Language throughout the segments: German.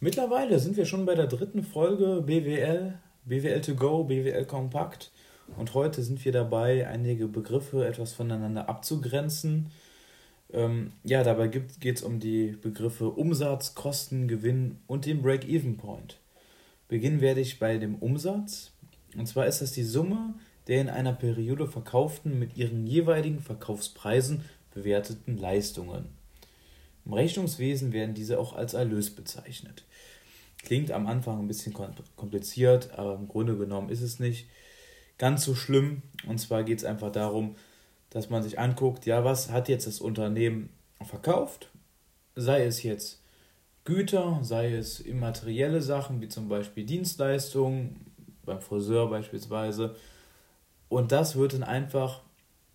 Mittlerweile sind wir schon bei der dritten Folge BWL, BWL to go, BWL kompakt. Und heute sind wir dabei, einige Begriffe etwas voneinander abzugrenzen. Ähm, ja, dabei geht es um die Begriffe Umsatz, Kosten, Gewinn und den Break-Even-Point. Beginnen werde ich bei dem Umsatz. Und zwar ist das die Summe der in einer Periode verkauften mit ihren jeweiligen Verkaufspreisen bewerteten Leistungen. Im Rechnungswesen werden diese auch als Erlös bezeichnet. Klingt am Anfang ein bisschen kompliziert, aber im Grunde genommen ist es nicht ganz so schlimm. Und zwar geht es einfach darum, dass man sich anguckt, ja, was hat jetzt das Unternehmen verkauft? Sei es jetzt Güter, sei es immaterielle Sachen, wie zum Beispiel Dienstleistungen, beim Friseur beispielsweise. Und das wird dann einfach,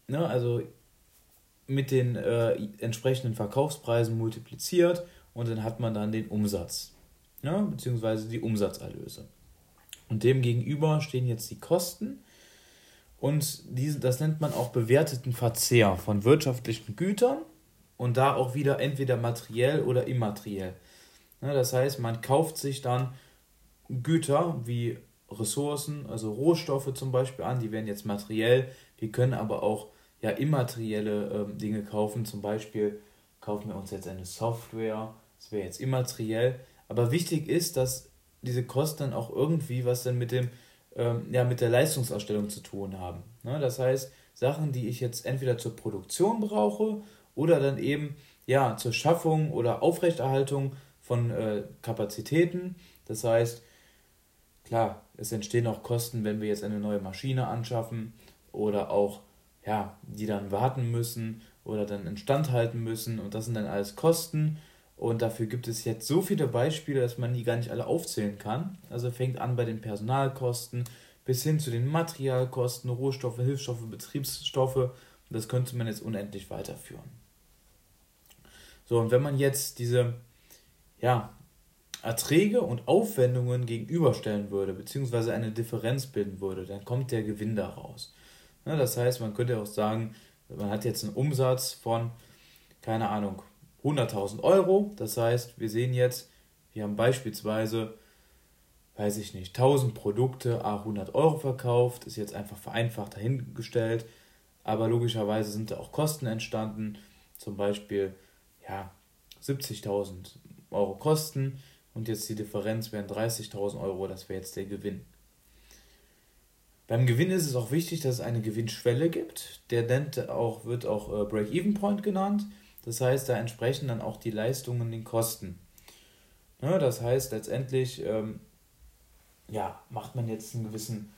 ne, also mit den äh, entsprechenden Verkaufspreisen multipliziert und dann hat man dann den Umsatz, ne, beziehungsweise die Umsatzerlöse. Und dem gegenüber stehen jetzt die Kosten und diese, das nennt man auch bewerteten Verzehr von wirtschaftlichen Gütern und da auch wieder entweder materiell oder immateriell. Ne, das heißt, man kauft sich dann Güter wie Ressourcen, also Rohstoffe zum Beispiel an, die werden jetzt materiell. Wir können aber auch ja immaterielle ähm, Dinge kaufen. Zum Beispiel kaufen wir uns jetzt eine Software, das wäre jetzt immateriell. Aber wichtig ist, dass diese Kosten dann auch irgendwie was dann mit dem ähm, ja, mit der Leistungsausstellung zu tun haben. Ne? Das heißt, Sachen, die ich jetzt entweder zur Produktion brauche oder dann eben ja, zur Schaffung oder Aufrechterhaltung von äh, Kapazitäten. Das heißt, klar, es entstehen auch Kosten, wenn wir jetzt eine neue Maschine anschaffen oder auch, ja, die dann warten müssen oder dann instand halten müssen und das sind dann alles Kosten und dafür gibt es jetzt so viele Beispiele, dass man die gar nicht alle aufzählen kann. Also fängt an bei den Personalkosten bis hin zu den Materialkosten, Rohstoffe, Hilfsstoffe, Betriebsstoffe. Das könnte man jetzt unendlich weiterführen. So, und wenn man jetzt diese ja, Erträge und Aufwendungen gegenüberstellen würde, beziehungsweise eine Differenz bilden würde, dann kommt der Gewinn daraus. Ja, das heißt, man könnte auch sagen, man hat jetzt einen Umsatz von, keine Ahnung, 100.000 Euro. Das heißt, wir sehen jetzt, wir haben beispielsweise, weiß ich nicht, 1000 Produkte, a 100 Euro verkauft, ist jetzt einfach vereinfacht dahingestellt, aber logischerweise sind da auch Kosten entstanden, zum Beispiel, ja, 70.000 Euro Kosten und jetzt die Differenz wären 30.000 Euro, das wäre jetzt der Gewinn. Beim Gewinn ist es auch wichtig, dass es eine Gewinnschwelle gibt. Der nennt auch, wird auch äh, Break-Even-Point genannt. Das heißt, da entsprechen dann auch die Leistungen den Kosten. Ne, das heißt, letztendlich ähm, ja, macht man jetzt einen gewissen,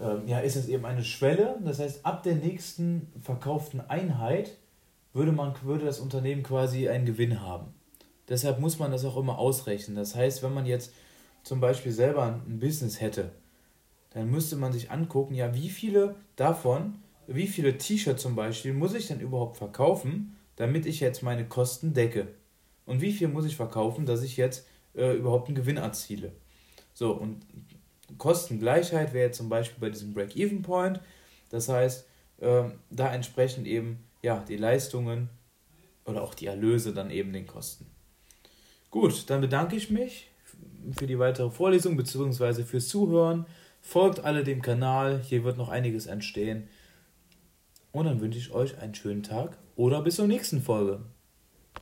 ähm, ja, ist es eben eine Schwelle. Das heißt, ab der nächsten verkauften Einheit würde, man, würde das Unternehmen quasi einen Gewinn haben. Deshalb muss man das auch immer ausrechnen. Das heißt, wenn man jetzt zum Beispiel selber ein Business hätte, dann müsste man sich angucken, ja, wie viele davon, wie viele T-Shirts zum Beispiel muss ich denn überhaupt verkaufen, damit ich jetzt meine Kosten decke. Und wie viel muss ich verkaufen, dass ich jetzt äh, überhaupt einen Gewinn erziele. So, und Kostengleichheit wäre jetzt zum Beispiel bei diesem Break-Even-Point. Das heißt, äh, da entsprechen eben ja, die Leistungen oder auch die Erlöse dann eben den Kosten. Gut, dann bedanke ich mich für die weitere Vorlesung bzw. fürs Zuhören. Folgt alle dem Kanal, hier wird noch einiges entstehen. Und dann wünsche ich euch einen schönen Tag oder bis zur nächsten Folge.